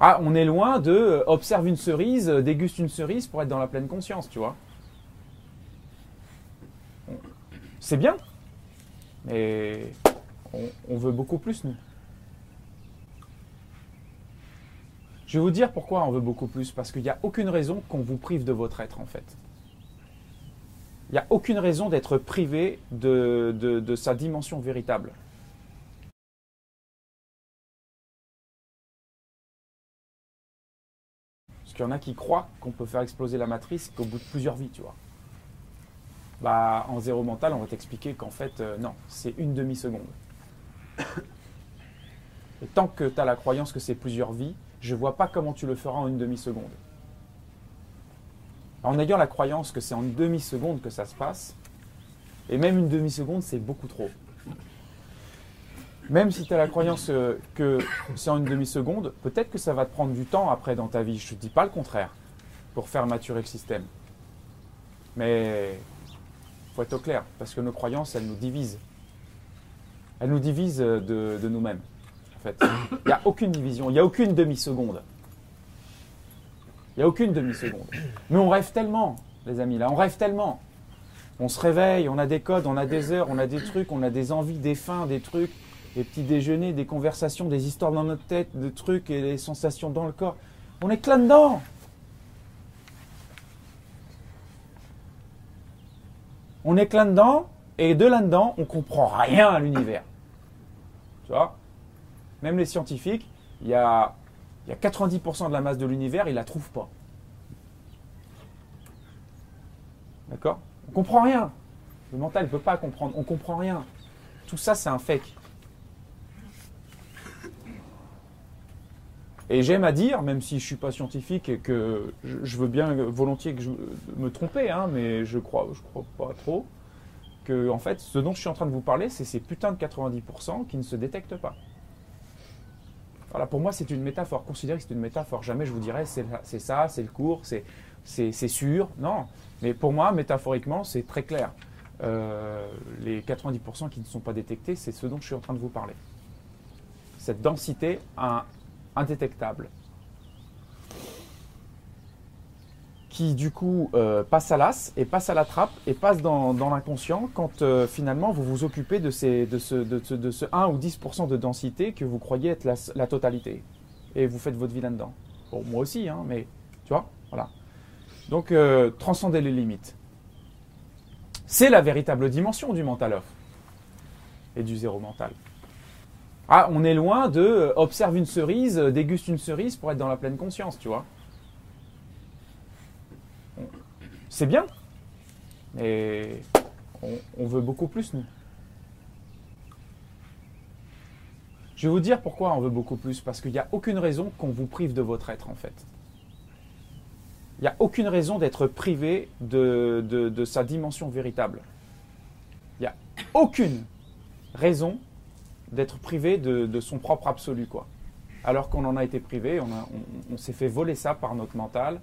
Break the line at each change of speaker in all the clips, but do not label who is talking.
Ah, on est loin de euh, observe une cerise, euh, déguste une cerise pour être dans la pleine conscience, tu vois. C'est bien, mais on, veut beaucoup plus, nous. Je vais vous dire pourquoi on veut beaucoup plus. Parce qu'il n'y a aucune raison qu'on vous prive de votre être, en fait. Il n'y a aucune raison d'être privé de sa dimension véritable. Qu'il y en a qui croient qu'on peut faire exploser la matrice qu'au bout de plusieurs vies, tu vois. Bah, en zéro mental, on va t'expliquer qu'en fait, euh, non, c'est une demi-seconde. Et tant que tu as la croyance que c'est plusieurs vies, je vois pas comment tu le feras en une demi-seconde. En ayant la croyance que c'est en une demi-seconde que ça se passe, et même une demi-seconde, c'est beaucoup trop. Même si tu as la croyance euh, que c'est en une demi-seconde, peut-être que ça va te prendre du temps après dans ta vie. Je ne dis pas le contraire, pour faire maturer le système. Mais faut être au clair, parce que nos croyances, elles nous divisent. Elles nous divisent euh, de, de nous-mêmes. En fait, il n'y a aucune division, il n'y a aucune demi-seconde. Il n'y a aucune demi-seconde. Mais on rêve tellement, les amis, là, on rêve tellement. On se réveille, on a des codes, on a des heures, on a des trucs, on a des envies, des fins, des trucs, des petits déjeuners, des conversations, des histoires dans notre tête, des trucs et les sensations dans le corps. On est plein dedans. On est plein dedans, et de là-dedans, on comprend rien à l'univers. Tu vois? Même les scientifiques, il y a, il y a 90% de la masse de l'univers, ils la trouvent pas. D'accord? On comprend rien. Le mental ne peut pas comprendre. On comprend rien. Tout ça, c'est un fake. Et j'aime à dire, même si je suis pas scientifique et que je, veux bien volontiers que je me tromper, hein, mais je crois, je crois pas trop, que en fait, ce dont je suis en train de vous parler, c'est ces putains de 90% qui ne se détectent pas. Voilà, pour moi, c'est une métaphore. Considérez que c'est une métaphore. Jamais je vous dirais c'est ça, c'est le cours, c'est sûr. Non, mais pour moi, métaphoriquement, c'est très clair. Euh, les 90% qui ne sont pas détectés, c'est ce dont je suis en train de vous parler. Cette densité un- indétectable qui du coup euh, passe à l'as et passe à la trappe et passe dans, l'inconscient quand euh, finalement vous vous occupez de, ce, de, ce, de ce 1 ou 10% de densité que vous croyez être la, totalité. Et vous faites votre vie là-dedans. Bon, moi aussi, hein, mais tu vois, voilà. Donc, euh, transcender les limites. C'est la véritable dimension du mental off et du zéro mental. Ah, on est loin de euh, observe une cerise, euh, déguste une cerise pour être dans la pleine conscience, tu vois. C'est bien, mais on, veut beaucoup plus, nous. Je vais vous dire pourquoi on veut beaucoup plus. Parce qu'il n'y a aucune raison qu'on vous prive de votre être, en fait. Il n'y a aucune raison d'être privé de, de- de sa dimension véritable. Il n'y a aucune raison d'être privé de, son propre absolu, quoi. Alors qu'on en a été privé, on, s'est fait voler ça par notre mental,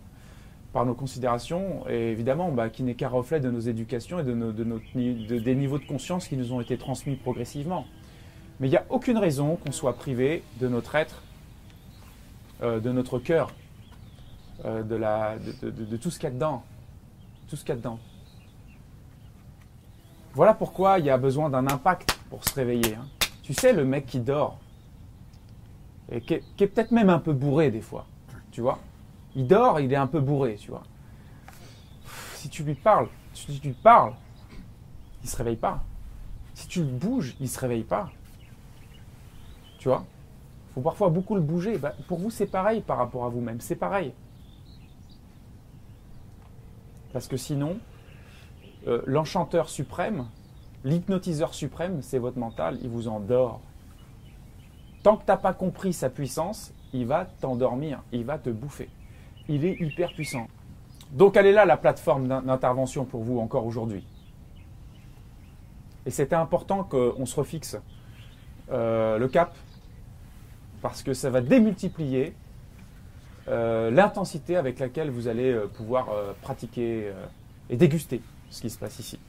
par nos considérations, et évidemment, bah, qui n'est qu'un reflet de nos éducations et de, nos- des niveaux de conscience qui nous ont été transmis progressivement. Mais il n'y a aucune raison qu'on soit privé de notre être, euh, de notre cœur, euh, de tout ce qu'il y a dedans. Tout ce qu'il y a dedans. Voilà pourquoi il y a besoin d'un impact pour se réveiller. hein. Tu sais, le mec qui dort, et qui est, peut-être même un peu bourré des fois, tu vois. Il dort, il est un peu bourré, tu vois. Si tu lui parles, si tu lui parles, il se réveille pas. Si tu le bouges, il se réveille pas. Tu vois faut parfois beaucoup le bouger. Bah, pour vous, c'est pareil par rapport à vous-même. C'est pareil. Parce que sinon, euh, l'enchanteur suprême, l'hypnotiseur suprême, c'est votre mental, il vous endort. Tant que tu n'as pas compris sa puissance, il va t'endormir, il va te bouffer. Il est hyper puissant. Donc elle est là la plateforme d'in- d'intervention pour vous encore aujourd'hui. Et c'était important qu'on se refixe euh, le cap, parce que ça va démultiplier euh, l'intensité avec laquelle vous allez euh, pouvoir pratiquer et déguster ce qui se passe ici.